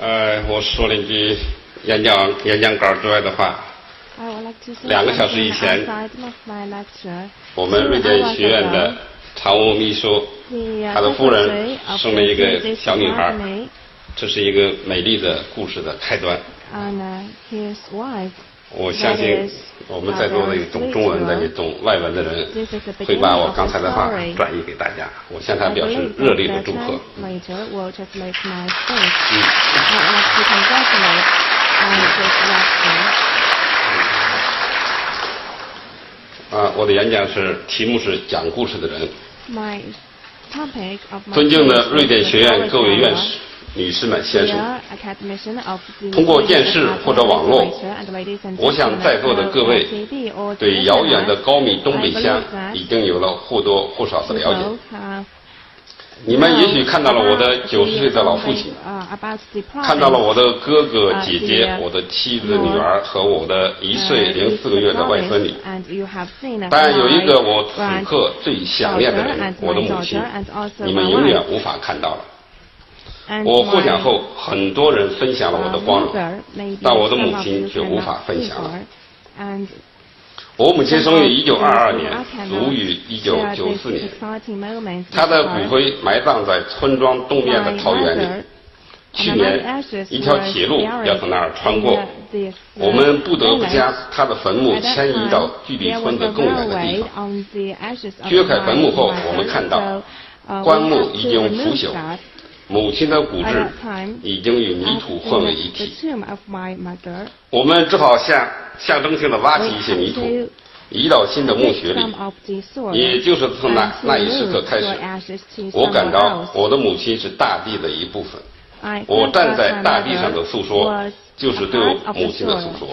呃，我说了一句演讲演讲稿之外的话。两个小时以前，我们瑞典学院的常务秘书，他的夫人生了一个小女孩，这是一个美丽的故事的开端。我相信我们在座的有懂中文的、也懂外文的人，会把我刚才的话转译给大家。我向他表示热烈的祝贺。嗯。啊，我的演讲是题目是讲故事的人。尊敬的瑞典学院各位院士。女士们、先生，通过电视或者网络，我想在座的各位对遥远的高密东北乡已经有了或多或少的了解。你们也许看到了我的九十岁的老父亲，看到了我的哥哥姐姐、我的妻子、女儿和我的一岁零四个月的外孙女。但有一个我此刻最想念的人，我的母亲，你们永远无法看到了。我获奖后，很多人分享了我的光荣，但我的母亲却无法分享了。我母亲生于一九二二年，卒于一九九四年。她的骨灰埋葬在村庄东面的桃园里。去年，一条铁路要从那儿穿过，我们不得不将她的坟墓迁移到距离村子更远的地方。掘开坟墓后，我们看到棺木已经腐朽。母亲的骨质已经与泥土混为一体，我们只好象象征性的挖起一些泥土，移到新的墓穴里。也就是从那那一时刻开始，我感到我的母亲是大地的一部分。我站在大地上的诉说，就是对我母亲的诉说。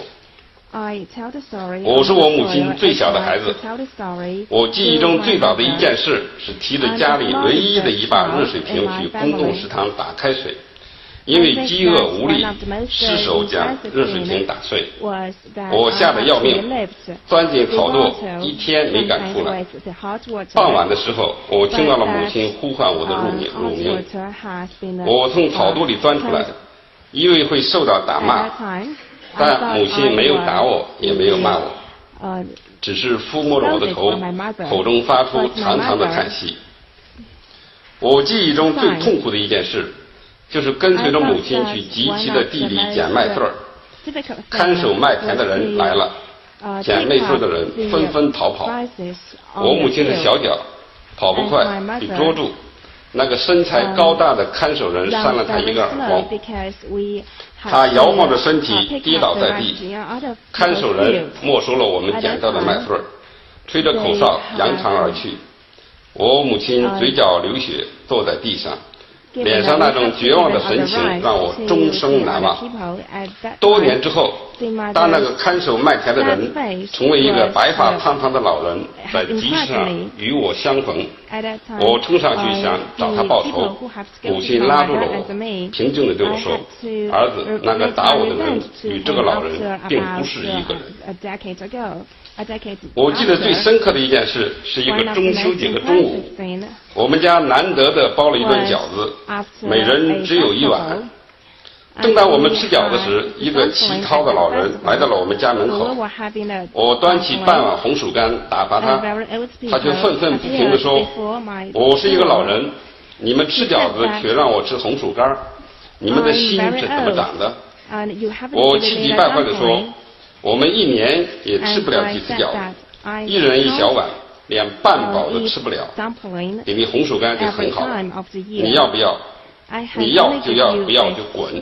我是我母亲最小的孩子。我记忆中最早的一件事是提着家里唯一的一把热水瓶去公共食堂打开水，因为饥饿无力，失手将热水瓶打碎。我吓得要命，钻进草垛，一天没敢出来。傍晚的时候，我听到了母亲呼唤我的乳名乳名。我从草垛里钻出来，因为会受到打骂。但母亲没有打我，也没有骂我，只是抚摸着我的头，口中发出长长的叹息。我记忆中最痛苦的一件事，就是跟随着母亲去集齐的地里捡麦穗儿。看守麦田的人来了，捡麦穗的人纷纷逃跑。我母亲的小脚跑不快，被捉住。那个身材高大的看守人扇了他一个耳光，他摇晃着身体跌倒在地。看守人没收了我们捡到的麦穗儿，吹着口哨扬长而去。我母亲嘴角流血，坐在地上。脸上那种绝望的神情让我终生难忘。多年之后，当那个看守麦田的人成为一个白发苍苍的老人，在集市上与我相逢，我冲上去想找他报仇，母亲拉住了我，平静地对我说：“儿子，那个打我的人与这个老人并不是一个人。”我记得最深刻的一件事，是一个中秋节的中午，我们家难得的包了一顿饺子，每人只有一碗。正当我们吃饺子时，一个乞讨的老人来到了我们家门口。我端起半碗红薯干打发他，他却愤愤不平地说：“我是一个老人，你们吃饺子却让我吃红薯干，你们的心是怎么长的？”我气急败坏地说。我们一年也吃不了几次饺子，一人一小碗，连半饱都吃不了。给你红薯干就很好，你要不要？你要就要，不要就滚。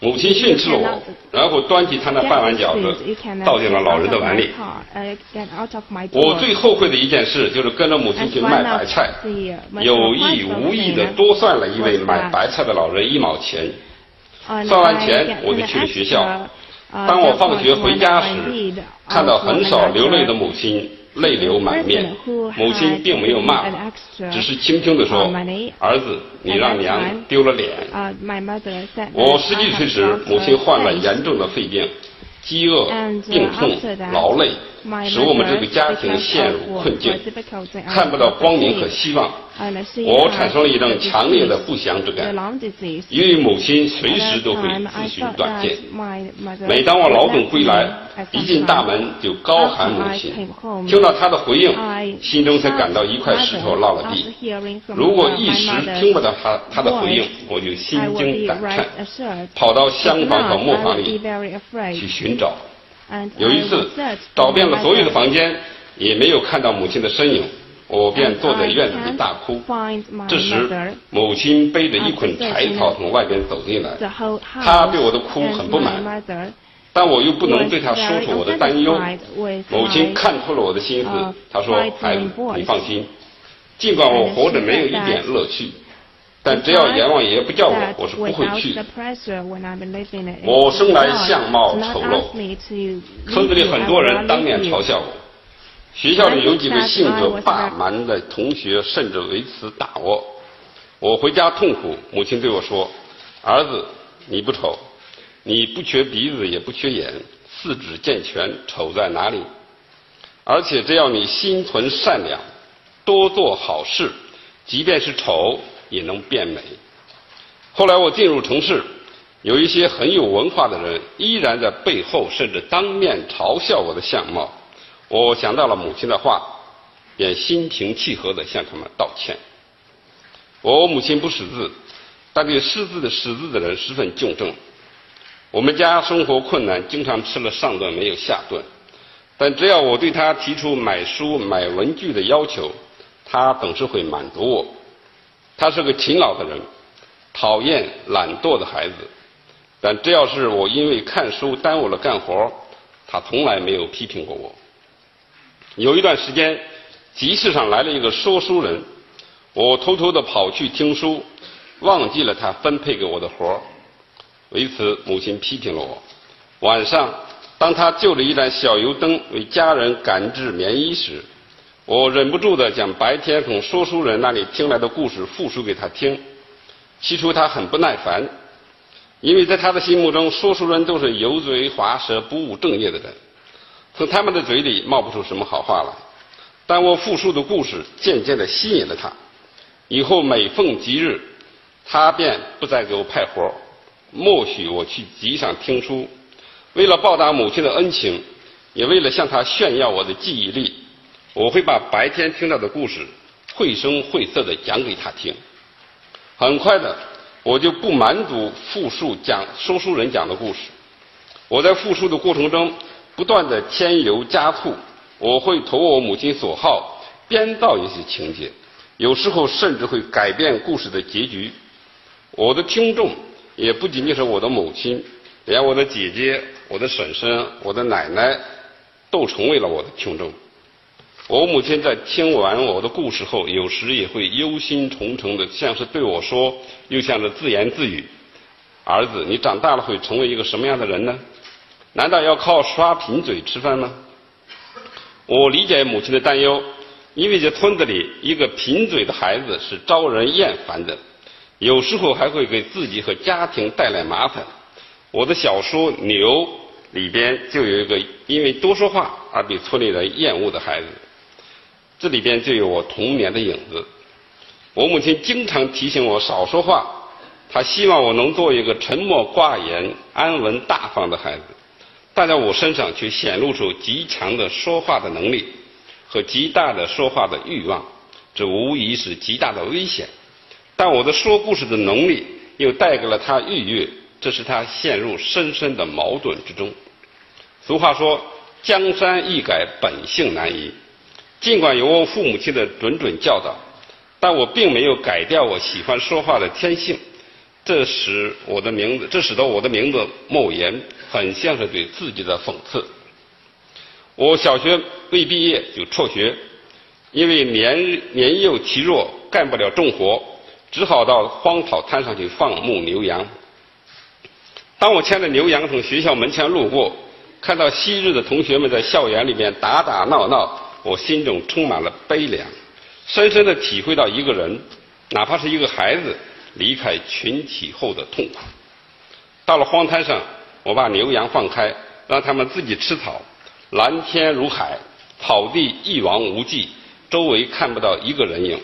母亲训斥了我，然后端起她那半碗饺子，倒进了老人的碗里。我最后悔的一件事就是跟着母亲去卖白菜，有意无意的多算了一位买白菜的老人一毛钱。算完钱，我就去了学校。当我放学回家时，看到很少流泪的母亲，泪流满面。母亲并没有骂我，只是轻轻地说：“儿子，你让娘丢了脸。”我十几岁时，母亲患了严重的肺病，饥饿、病痛、劳累，使我们这个家庭陷入困境，看不到光明和希望。我产生了一种强烈的不祥之感，因为母亲随时都会自寻短见。每当我劳动归来，一进大门就高喊母亲，听到她的回应，心中才感到一块石头落了地。如果一时听不到她她的回应，我就心惊胆颤，跑到厢房和磨坊里去寻找。有一次，找遍了所有的房间，也没有看到母亲的身影。我便坐在院子里大哭。这时，母亲背着一捆柴草从外边走进来，她对我的哭很不满，但我又不能对她说出我的担忧。母亲看透了我的心思，她说：“孩子，你放心，尽管我活着没有一点乐趣，但只要阎王爷不叫我，我是不会去的。我生来相貌丑陋，村子里很多人当面嘲笑我。”学校里有几个性格霸蛮的同学，甚至为此打我。我回家痛苦，母亲对我说：“儿子，你不丑，你不缺鼻子，也不缺眼，四肢健全，丑在哪里？而且只要你心存善良，多做好事，即便是丑也能变美。”后来我进入城市，有一些很有文化的人，依然在背后甚至当面嘲笑我的相貌。我想到了母亲的话，便心平气和地向他们道歉。我母亲不识字，但对识字的识字的人十分敬重。我们家生活困难，经常吃了上顿没有下顿，但只要我对他提出买书、买文具的要求，他总是会满足我。他是个勤劳的人，讨厌懒惰的孩子，但只要是我因为看书耽误了干活，他从来没有批评过我。有一段时间，集市上来了一个说书人，我偷偷的跑去听书，忘记了他分配给我的活儿。为此，母亲批评了我。晚上，当他就着一盏小油灯为家人赶制棉衣时，我忍不住的将白天从说书人那里听来的故事复述给他听。起初他很不耐烦，因为在他的心目中，说书人都是油嘴滑舌、不务正业的人。从他们的嘴里冒不出什么好话来，但我复述的故事渐渐地吸引了他。以后每逢吉日，他便不再给我派活默许我去集上听书。为了报答母亲的恩情，也为了向他炫耀我的记忆力，我会把白天听到的故事绘声绘色地讲给他听。很快的，我就不满足复述讲说书人讲的故事。我在复述的过程中。不断的添油加醋，我会投我母亲所好编造一些情节，有时候甚至会改变故事的结局。我的听众也不仅仅是我的母亲，连我的姐姐、我的婶婶、我的奶奶都成为了我的听众。我母亲在听完我的故事后，有时也会忧心忡忡的，像是对我说，又像是自言自语：“儿子，你长大了会成为一个什么样的人呢？”难道要靠刷贫嘴吃饭吗？我理解母亲的担忧，因为这村子里一个贫嘴的孩子是招人厌烦的，有时候还会给自己和家庭带来麻烦。我的小说《牛》里边就有一个因为多说话而被村里人厌恶的孩子，这里边就有我童年的影子。我母亲经常提醒我少说话，她希望我能做一个沉默寡言、安稳大方的孩子。但在我身上却显露出极强的说话的能力和极大的说话的欲望，这无疑是极大的危险。但我的说故事的能力又带给了他愉悦，这使他陷入深深的矛盾之中。俗话说：“江山易改，本性难移。”尽管有我父母亲的谆谆教导，但我并没有改掉我喜欢说话的天性。这使我的名字，这使得我的名字莫言很像是对自己的讽刺。我小学未毕业就辍学，因为年年幼体弱，干不了重活，只好到荒草滩上去放牧牛羊。当我牵着牛羊从学校门前路过，看到昔日的同学们在校园里面打打闹闹，我心中充满了悲凉，深深的体会到一个人，哪怕是一个孩子。离开群体后的痛苦。到了荒滩上，我把牛羊放开，让他们自己吃草。蓝天如海，草地一望无际，周围看不到一个人影，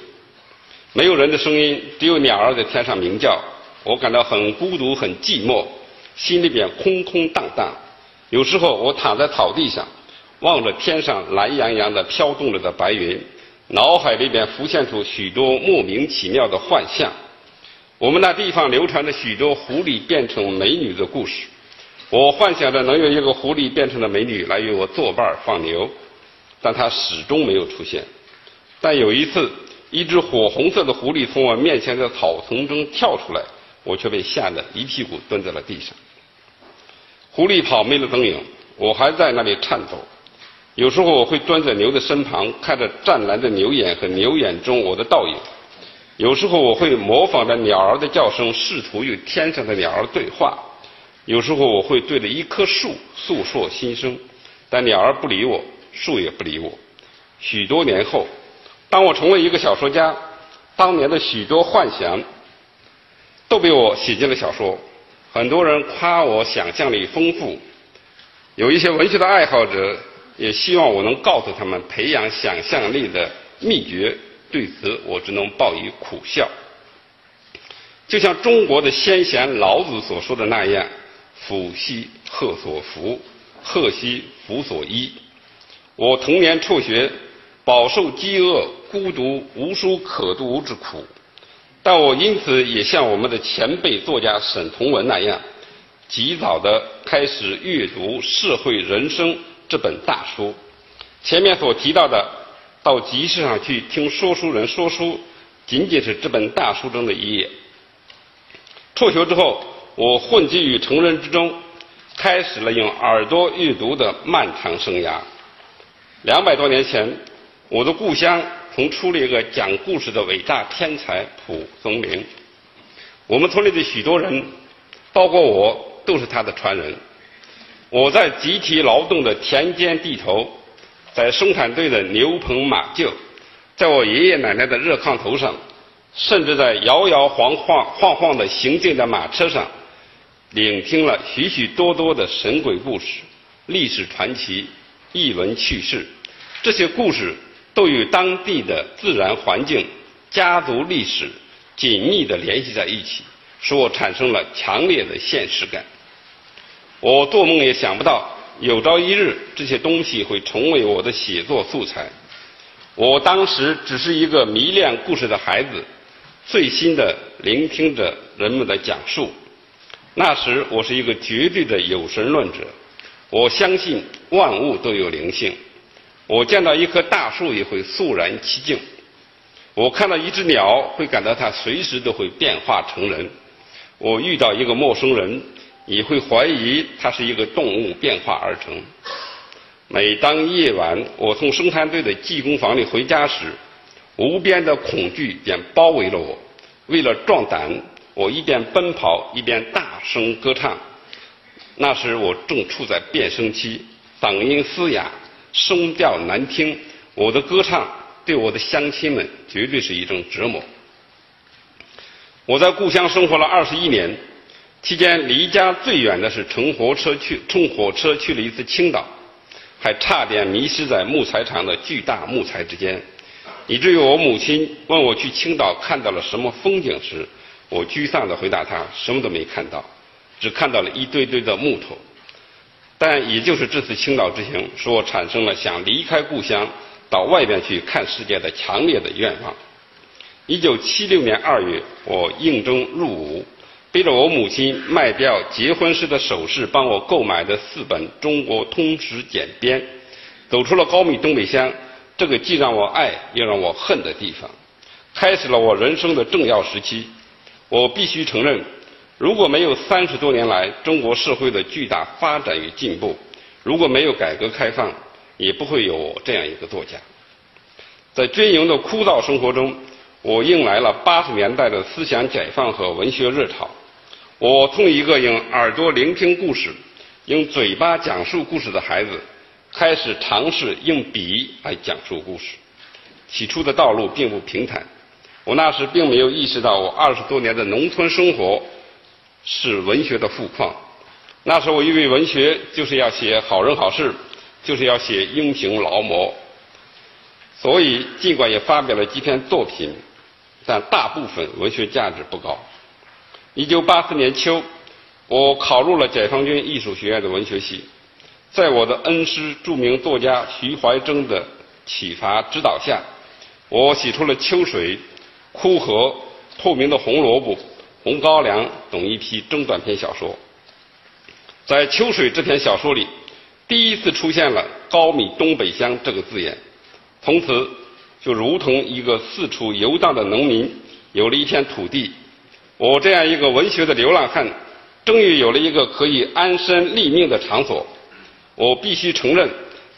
没有人的声音，只有鸟儿在天上鸣叫。我感到很孤独，很寂寞，心里边空空荡荡。有时候我躺在草地上，望着天上蓝洋洋的飘动着的白云，脑海里边浮现出许多莫名其妙的幻象。我们那地方流传着许多狐狸变成美女的故事。我幻想着能有一个狐狸变成的美女来与我作伴放牛，但她始终没有出现。但有一次，一只火红色的狐狸从我面前的草丛中跳出来，我却被吓得一屁股蹲在了地上。狐狸跑没了踪影，我还在那里颤抖。有时候我会蹲在牛的身旁，看着湛蓝的牛眼和牛眼中我的倒影；有时候我会模仿着鸟儿的叫声，试图与天上的鸟儿对话。有时候我会对着一棵树诉说心声，但鸟儿不理我，树也不理我。许多年后，当我成为一个小说家，当年的许多幻想都被我写进了小说。很多人夸我想象力丰富，有一些文学的爱好者也希望我能告诉他们培养想象力的秘诀。对此，我只能报以苦笑。就像中国的先贤老子所说的那样。福兮鹤所伏，鹤兮福所依。我童年辍学，饱受饥饿、孤独、无书可读之苦，但我因此也像我们的前辈作家沈从文那样，及早的开始阅读《社会人生》这本大书。前面所提到的，到集市上去听说书人说书，仅仅是这本大书中的一页。辍学之后。我混迹于成人之中，开始了用耳朵阅读的漫长生涯。两百多年前，我的故乡曾出了一个讲故事的伟大天才蒲松龄。我们村里的许多人，包括我，都是他的传人。我在集体劳动的田间地头，在生产队的牛棚马厩，在我爷爷奶奶的热炕头上，甚至在摇摇晃晃晃晃的行进的马车上。聆听了许许多多的神鬼故事、历史传奇、异闻趣事，这些故事都与当地的自然环境、家族历史紧密地联系在一起，使我产生了强烈的现实感。我做梦也想不到，有朝一日这些东西会成为我的写作素材。我当时只是一个迷恋故事的孩子，最新的聆听着人们的讲述。那时我是一个绝对的有神论者，我相信万物都有灵性。我见到一棵大树也会肃然起敬，我看到一只鸟会感到它随时都会变化成人。我遇到一个陌生人你会怀疑它是一个动物变化而成。每当夜晚我从生产队的技工房里回家时，无边的恐惧便包围了我。为了壮胆。我一边奔跑一边大声歌唱，那时我正处在变声期，嗓音嘶哑，声调难听。我的歌唱对我的乡亲们绝对是一种折磨。我在故乡生活了二十一年，期间离家最远的是乘火车去乘火车去了一次青岛，还差点迷失在木材厂的巨大木材之间，以至于我母亲问我去青岛看到了什么风景时。我沮丧地回答他：“什么都没看到，只看到了一堆堆的木头。”但也就是这次青岛之行，使我产生了想离开故乡，到外边去看世界的强烈的愿望。一九七六年二月，我应征入伍，背着我母亲卖掉结婚时的首饰，帮我购买的四本《中国通史简编》，走出了高密东北乡这个既让我爱又让我恨的地方，开始了我人生的重要时期。我必须承认，如果没有三十多年来中国社会的巨大发展与进步，如果没有改革开放，也不会有这样一个作家。在军营的枯燥生活中，我迎来了八十年代的思想解放和文学热潮。我从一个用耳朵聆听故事、用嘴巴讲述故事的孩子，开始尝试用笔来讲述故事。起初的道路并不平坦。我那时并没有意识到，我二十多年的农村生活是文学的富矿。那时候我以为文学就是要写好人好事，就是要写英雄劳模。所以，尽管也发表了几篇作品，但大部分文学价值不高。一九八四年秋，我考入了解放军艺术学院的文学系，在我的恩师、著名作家徐怀铮的启发指导下，我写出了《秋水》《枯荷》《透明的红萝卜》《红高粱》等一批中短篇小说。在《秋水》这篇小说里，第一次出现了“高米东北乡”这个字眼。从此，就如同一个四处游荡的农民，有了一片土地；我这样一个文学的流浪汉，终于有了一个可以安身立命的场所。我必须承认，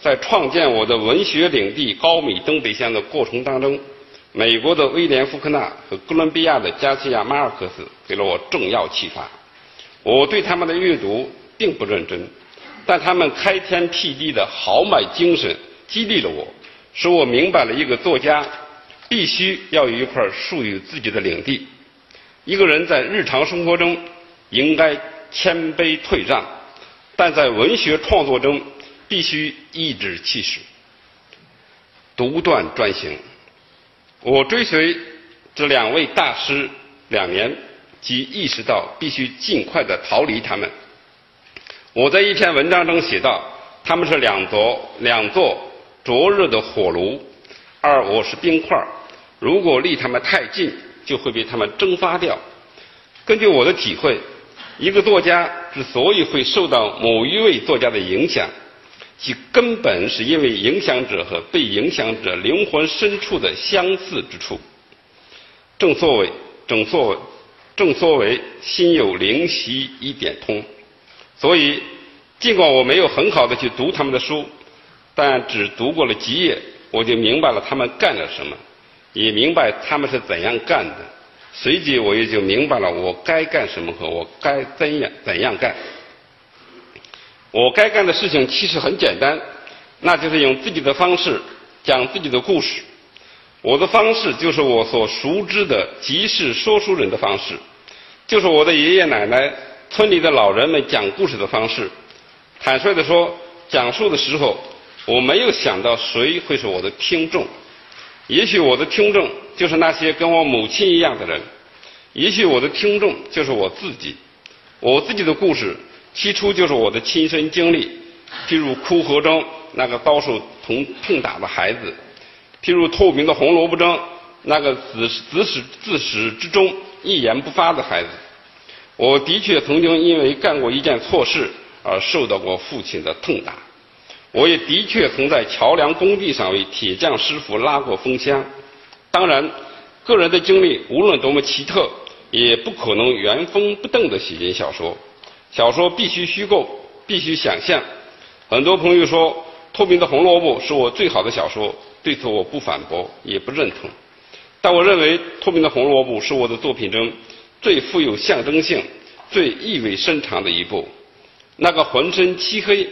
在创建我的文学领地高米东北乡的过程当中，美国的威廉·福克纳和哥伦比亚的加西亚·马尔克斯给了我重要启发。我对他们的阅读并不认真，但他们开天辟地的豪迈精神激励了我。使我明白了一个作家必须要有一块属于自己的领地。一个人在日常生活中应该谦卑退让，但在文学创作中必须颐指气使、独断专行。我追随这两位大师两年，即意识到必须尽快的逃离他们。我在一篇文章中写道：“他们是两座两座。”灼热的火炉，而我是冰块如果离他们太近，就会被他们蒸发掉。根据我的体会，一个作家之所以会受到某一位作家的影响，其根本是因为影响者和被影响者灵魂深处的相似之处。正所谓，正所谓，正所谓，心有灵犀一点通。所以，尽管我没有很好的去读他们的书。但只读过了几页，我就明白了他们干了什么，也明白他们是怎样干的。随即，我也就明白了我该干什么和我该怎样怎样干。我该干的事情其实很简单，那就是用自己的方式讲自己的故事。我的方式就是我所熟知的集市说书人的方式，就是我的爷爷奶奶、村里的老人们讲故事的方式。坦率地说，讲述的时候。我没有想到谁会是我的听众，也许我的听众就是那些跟我母亲一样的人，也许我的听众就是我自己。我自己的故事起初就是我的亲身经历，譬如枯河中那个遭受痛痛打的孩子，譬如透明的红萝卜中那个自自始自始至终一言不发的孩子。我的确曾经因为干过一件错事而受到过父亲的痛打。我也的确曾在桥梁工地上为铁匠师傅拉过风箱。当然，个人的经历无论多么奇特，也不可能原封不动地写进小说。小说必须虚构，必须想象。很多朋友说《透明的红萝卜》是我最好的小说，对此我不反驳，也不认同。但我认为《透明的红萝卜》是我的作品中最富有象征性、最意味深长的一部。那个浑身漆黑。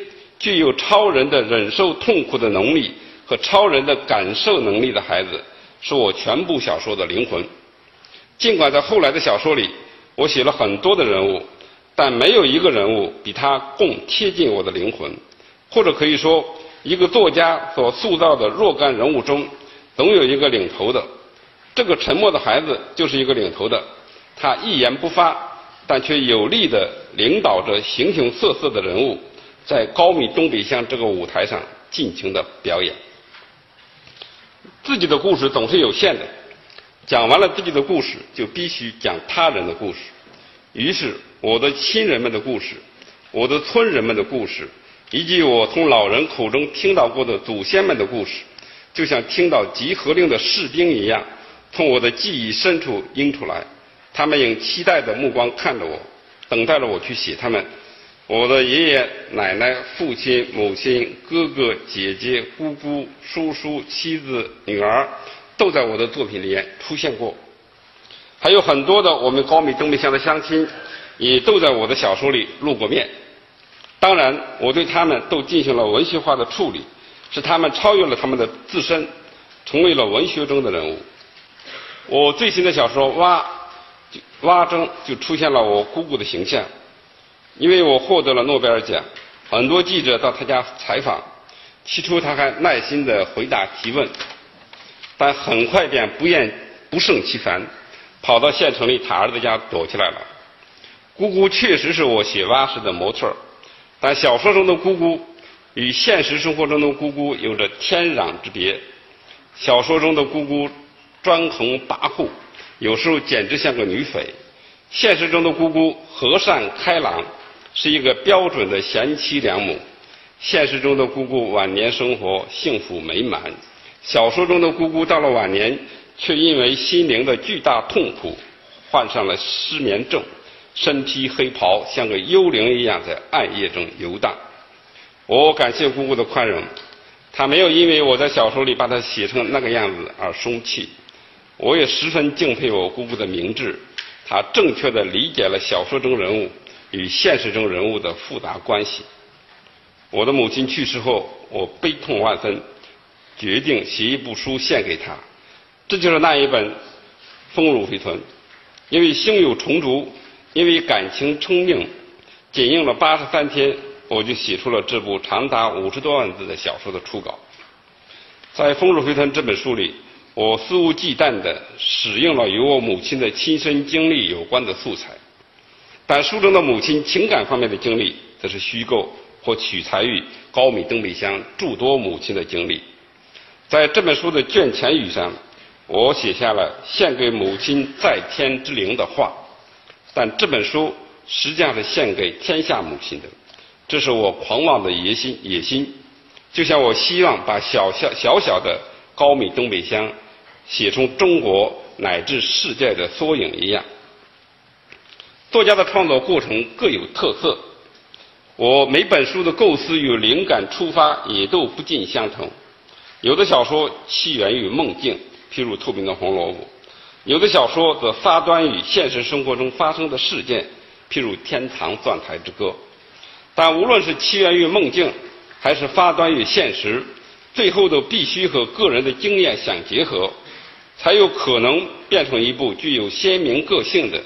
具有超人的忍受痛苦的能力和超人的感受能力的孩子，是我全部小说的灵魂。尽管在后来的小说里，我写了很多的人物，但没有一个人物比他更贴近我的灵魂。或者可以说，一个作家所塑造的若干人物中，总有一个领头的。这个沉默的孩子就是一个领头的，他一言不发，但却有力地领导着形形色色的人物。在高密东北乡这个舞台上尽情的表演，自己的故事总是有限的，讲完了自己的故事，就必须讲他人的故事。于是，我的亲人们的故事，我的村人们的故事，以及我从老人口中听到过的祖先们的故事，就像听到集合令的士兵一样，从我的记忆深处映出来。他们用期待的目光看着我，等待着我去写他们。我的爷爷奶奶、父亲、母亲、哥哥、姐姐、姑姑、叔叔、妻子、女儿，都在我的作品里面出现过。还有很多的我们高米东北乡的乡亲，也都在我的小说里露过面。当然，我对他们都进行了文学化的处理，使他们超越了他们的自身，成为了文学中的人物。我最新的小说《蛙》，蛙中就出现了我姑姑的形象。因为我获得了诺贝尔奖，很多记者到他家采访，起初他还耐心地回答提问，但很快便不厌不胜其烦，跑到县城里他儿子家躲起来了。姑姑确实是我写蛙式的模特，但小说中的姑姑与现实生活中的姑姑有着天壤之别。小说中的姑姑专横跋扈，有时候简直像个女匪；现实中的姑姑和善开朗，是一个标准的贤妻良母。现实中的姑姑晚年生活幸福美满，小说中的姑姑到了晚年，却因为心灵的巨大痛苦，患上了失眠症，身披黑袍，像个幽灵一样在暗夜中游荡。我感谢姑姑的宽容，她没有因为我在小说里把她写成那个样子而生气。我也十分敬佩我姑姑的明智，她正确的理解了小说中人物与现实中人物的复杂关系。我的母亲去世后，我悲痛万分，决定写一部书献给她。这就是那一本《丰乳肥臀》。因为心有重竹，因为感情称命，仅用了八十三天，我就写出了这部长达五十多万字的小说的初稿。在《丰乳肥臀》这本书里，我肆无忌惮地使用了与我母亲的亲身经历有关的素材，但书中的母亲情感方面的经历则是虚构。或取材于高米东北乡诸多母亲的经历，在这本书的卷前语上，我写下了献给母亲在天之灵的话，但这本书实际上是献给天下母亲的，这是我狂妄的野心野心，就像我希望把小小小小的高米东北乡写成中国乃至世界的缩影一样。作家的创作过程各有特色。我每本书的构思与灵感出发也都不尽相同，有的小说起源于梦境，譬如《透明的红萝卜》；有的小说则发端于现实生活中发生的事件，譬如《天堂钻台之歌》。但无论是起源于梦境，还是发端于现实，最后都必须和个人的经验相结合，才有可能变成一部具有鲜明个性的。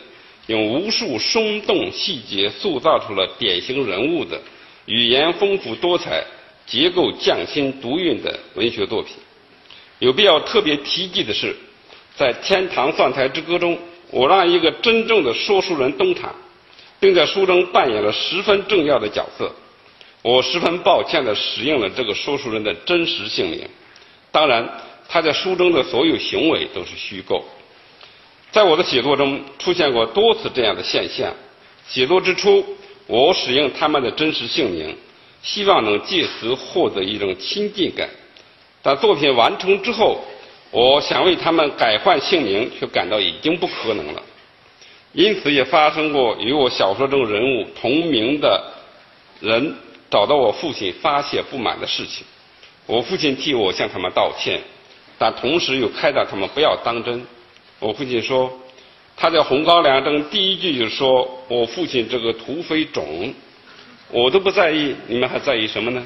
用无数生动细节塑造出了典型人物的语言丰富多彩、结构匠心独运的文学作品。有必要特别提及的是，在《天堂蒜台之歌》中，我让一个真正的说书人登场，并在书中扮演了十分重要的角色。我十分抱歉地使用了这个说书人的真实姓名，当然，他在书中的所有行为都是虚构。在我的写作中出现过多次这样的现象。写作之初，我使用他们的真实姓名，希望能借此获得一种亲近感。但作品完成之后，我想为他们改换姓名，却感到已经不可能了。因此，也发生过与我小说中人物同名的人找到我父亲发泄不满的事情。我父亲替我向他们道歉，但同时又开导他们不要当真。我父亲说，他在《红高粱》中第一句就说：“我父亲这个土匪种，我都不在意，你们还在意什么呢？”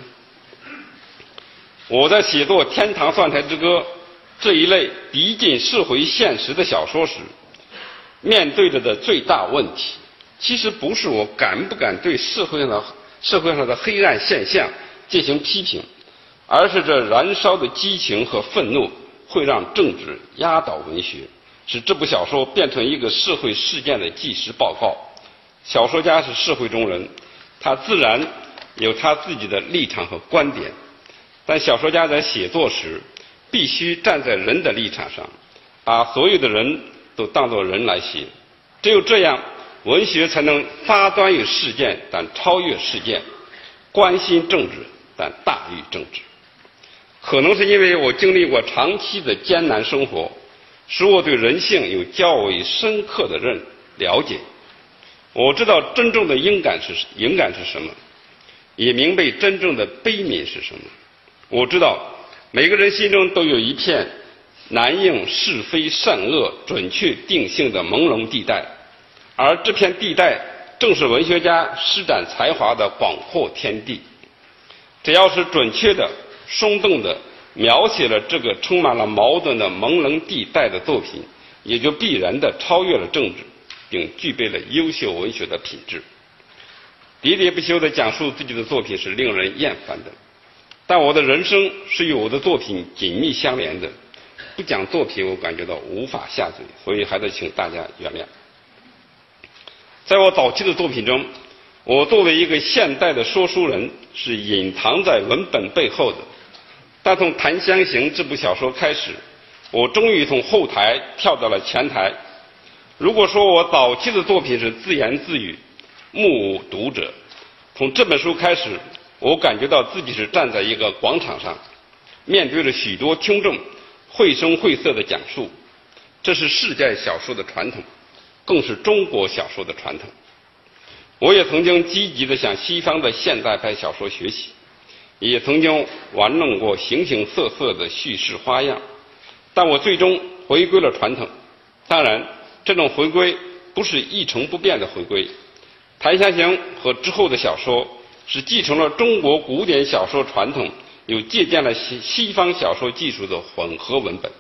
我在写作《天堂蒜台之歌》这一类逼近社会现实的小说时，面对着的最大问题，其实不是我敢不敢对社会上的社会上的黑暗现象进行批评，而是这燃烧的激情和愤怒会让政治压倒文学。使这部小说变成一个社会事件的纪实报告。小说家是社会中人，他自然有他自己的立场和观点。但小说家在写作时，必须站在人的立场上，把所有的人都当作人来写。只有这样，文学才能发端于事件，但超越事件；关心政治，但大于政治。可能是因为我经历过长期的艰难生活。使我对人性有较为深刻的认了解，我知道真正的应感是应感是什么，也明白真正的悲悯是什么。我知道每个人心中都有一片难应是非善恶准确定性的朦胧地带，而这片地带正是文学家施展才华的广阔天地。只要是准确的、生动的。描写了这个充满了矛盾的朦胧地带的作品，也就必然的超越了政治，并具备了优秀文学的品质。喋喋不休的讲述自己的作品是令人厌烦的，但我的人生是与我的作品紧密相连的。不讲作品，我感觉到无法下嘴，所以还得请大家原谅。在我早期的作品中，我作为一个现代的说书人，是隐藏在文本背后的。但从《檀香刑》这部小说开始，我终于从后台跳到了前台。如果说我早期的作品是自言自语，目无读者，从这本书开始，我感觉到自己是站在一个广场上，面对着许多听众。绘声绘色的讲述，这是世界小说的传统，更是中国小说的传统。我也曾经积极的向西方的现代派小说学习，也曾经玩弄过形形色色的叙事花样，但我最终回归了传统。当然，这种回归不是一成不变的回归。《檀香刑》和之后的小说是继承了中国古典小说传统。又借鉴了西西方小说技术的混合文本，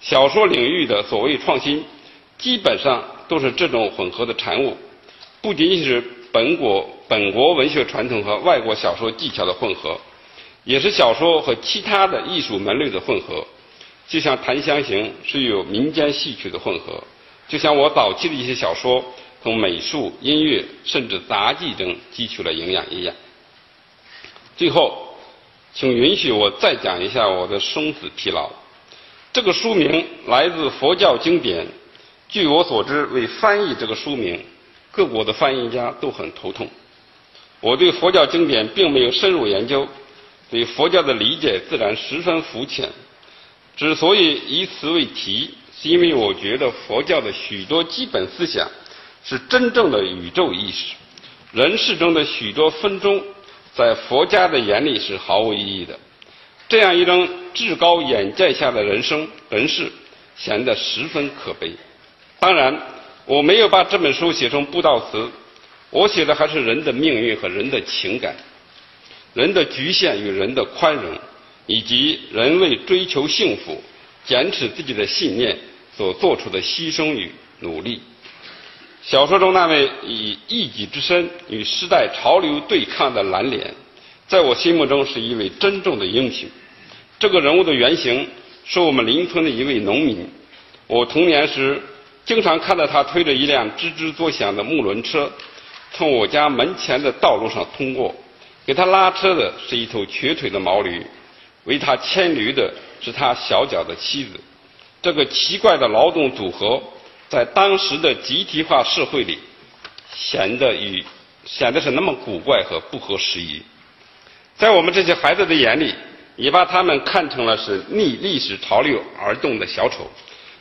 小说领域的所谓创新，基本上都是这种混合的产物，不仅仅是本国本国文学传统和外国小说技巧的混合，也是小说和其他的艺术门类的混合。就像《檀香刑》是有民间戏曲的混合，就像我早期的一些小说从美术、音乐甚至杂技中汲取了营养一样。最后。请允许我再讲一下我的生死疲劳。这个书名来自佛教经典。据我所知，为翻译这个书名，各国的翻译家都很头痛。我对佛教经典并没有深入研究，对佛教的理解自然十分肤浅。之所以以此为题，是因为我觉得佛教的许多基本思想是真正的宇宙意识，人世中的许多分钟。在佛家的眼里是毫无意义的，这样一种至高眼界下的人生人世，显得十分可悲。当然，我没有把这本书写成布道词，我写的还是人的命运和人的情感，人的局限与人的宽容，以及人为追求幸福、坚持自己的信念所做出的牺牲与努力。小说中那位以一己之身与时代潮流对抗的蓝脸，在我心目中是一位真正的英雄。这个人物的原型是我们邻村的一位农民。我童年时经常看到他推着一辆吱吱作响的木轮车，从我家门前的道路上通过。给他拉车的是一头瘸腿的毛驴，为他牵驴的是他小脚的妻子。这个奇怪的劳动组合。在当时的集体化社会里，显得与显得是那么古怪和不合时宜。在我们这些孩子的眼里，也把他们看成了是逆历史潮流而动的小丑，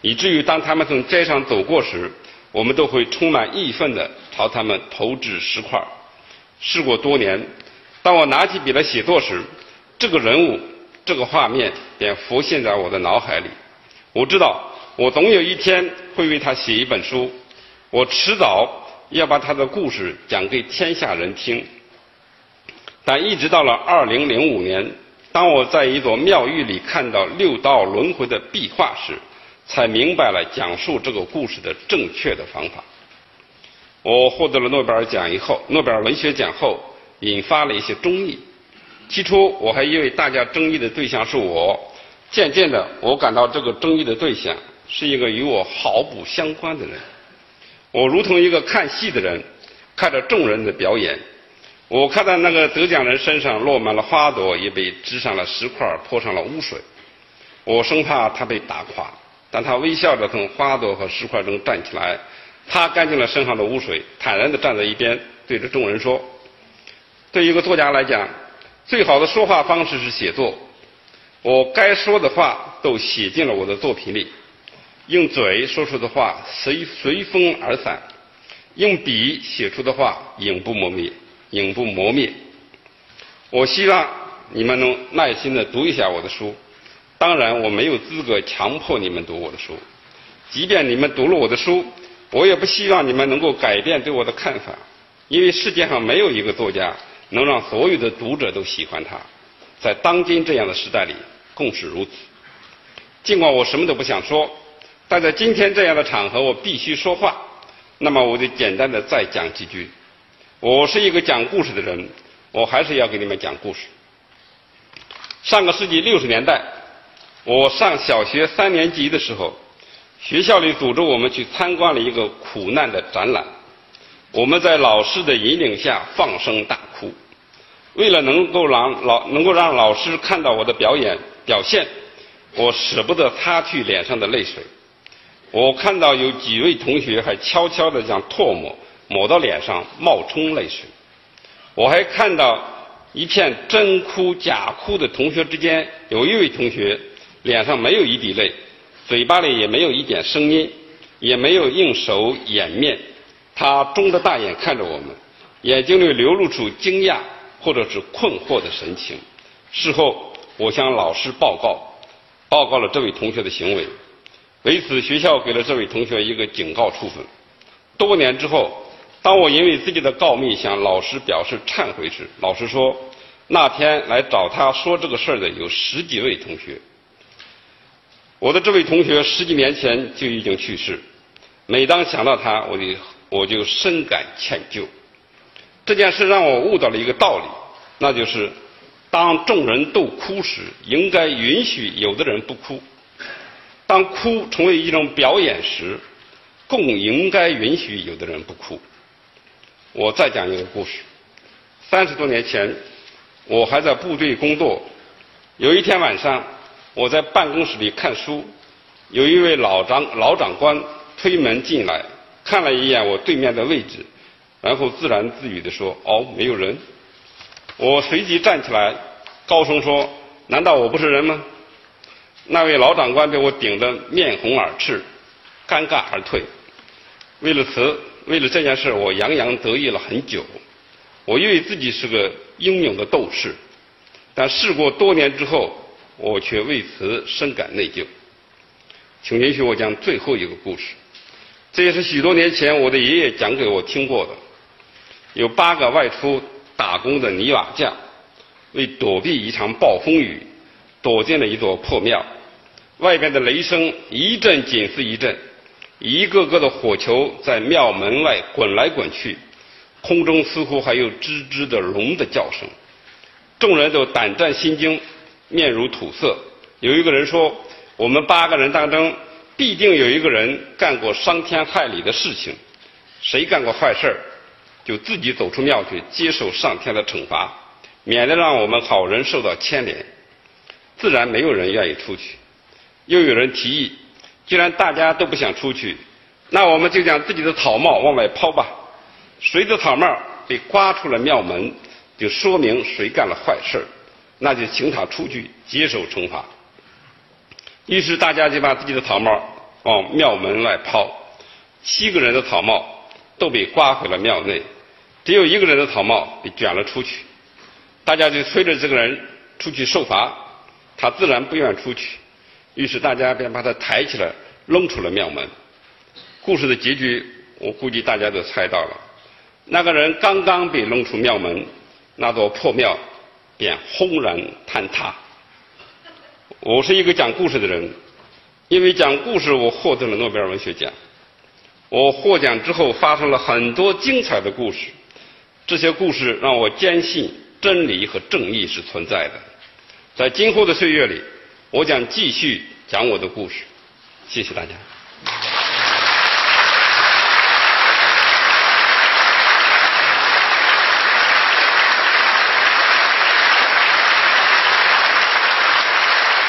以至于当他们从街上走过时，我们都会充满义愤地朝他们投掷石块。事过多年，当我拿起笔来写作时，这个人物、这个画面便浮现在我的脑海里。我知道。我总有一天会为他写一本书，我迟早要把他的故事讲给天下人听。但一直到了二零零五年，当我在一座庙宇里看到六道轮回的壁画时，才明白了讲述这个故事的正确的方法。我获得了诺贝尔奖以后，诺贝尔文学奖后，引发了一些争议。起初我还以为大家争议的对象是我，渐渐的，我感到这个争议的对象。是一个与我毫不相关的人，我如同一个看戏的人，看着众人的表演。我看到那个得奖人身上落满了花朵，也被支上了石块，泼上了污水。我生怕他被打垮，但他微笑着从花朵和石块中站起来，擦干净了身上的污水，坦然地站在一边，对着众人说：“对一个作家来讲，最好的说话方式是写作。我该说的话都写进了我的作品里。”用嘴说出的话随随风而散，用笔写出的话永不磨灭，永不磨灭。我希望你们能耐心的读一下我的书。当然，我没有资格强迫你们读我的书。即便你们读了我的书，我也不希望你们能够改变对我的看法，因为世界上没有一个作家能让所有的读者都喜欢他。在当今这样的时代里，更是如此。尽管我什么都不想说。但在今天这样的场合，我必须说话。那么，我就简单的再讲几句。我是一个讲故事的人，我还是要给你们讲故事。上个世纪六十年代，我上小学三年级的时候，学校里组织我们去参观了一个苦难的展览。我们在老师的引领下放声大哭。为了能够让老能够让老师看到我的表演表现，我舍不得擦去脸上的泪水。我看到有几位同学还悄悄地将唾沫抹到脸上，冒充泪水。我还看到。一片真哭假哭的同学之间，有一位同学脸上没有一滴泪，嘴巴里也没有一点声音，也没有用手掩面，他睁着大眼看着我们，眼睛里流露出惊讶或者是困惑的神情。事后，我向老师报告，报告了这位同学的行为，为此学校给了这位同学一个警告处分。多年之后。当我因为自己的告密向老师表示忏悔时，老师说，那天来找他说这个事儿的有十几位同学。我的这位同学十几年前就已经去世，每当想到他，我就我就深感歉疚。这件事让我悟到了一个道理，那就是，当众人都哭时，应该允许有的人不哭；当哭成为一种表演时，更应该允许有的人不哭。我再讲一个故事。三十多年前，我还在部队工作。有一天晚上，我在办公室里看书，有一位老长老长官推门进来，看了一眼我对面的位置，然后自言自语地说：“哦，没有人。”我随即站起来，高声说：“难道我不是人吗？”那位老长官被我顶得面红耳赤，尴尬而退。为了此。为了这件事，我洋洋得意了很久。我以为自己是个英勇的斗士，但事过多年之后，我却为此深感内疚。请允许我讲最后一个故事，这也是许多年前我的爷爷讲给我听过的。有八个外出打工的泥瓦匠，为躲避一场暴风雨，躲进了一座破庙。外边的雷声一阵紧似一阵。一个个的火球在庙门外滚来滚去，空中似乎还有吱吱的龙的叫声。众人都胆战心惊，面如土色。有一个人说：“我们八个人当中，必定有一个人干过伤天害理的事情。谁干过坏事儿就自己走出庙去接受上天的惩罚，免得让我们好人受到牵连。”自然没有人愿意出去。又有人提议。既然大家都不想出去，那我们就将自己的草帽往外抛吧。谁的草帽被刮出了庙门，就说明谁干了坏事儿那就请他出去接受惩罚。于是大家就把自己的草帽往庙门外抛，七个人的草帽都被刮回了庙内，只有一个人的草帽被卷了出去。大家就催着这个人出去受罚，他自然不愿出去。于是大家便把他抬起来，扔出了庙门。故事的结局，我估计大家都猜到了。那个人刚刚被扔出庙门，那座破庙便轰然坍塌。我是一个讲故事的人，因为讲故事，我获得了诺贝尔文学奖。我获奖之后，发生了很多精彩的故事。这些故事让我坚信真理和正义是存在的。在今后的岁月里。我将继续讲我的故事，谢谢大家。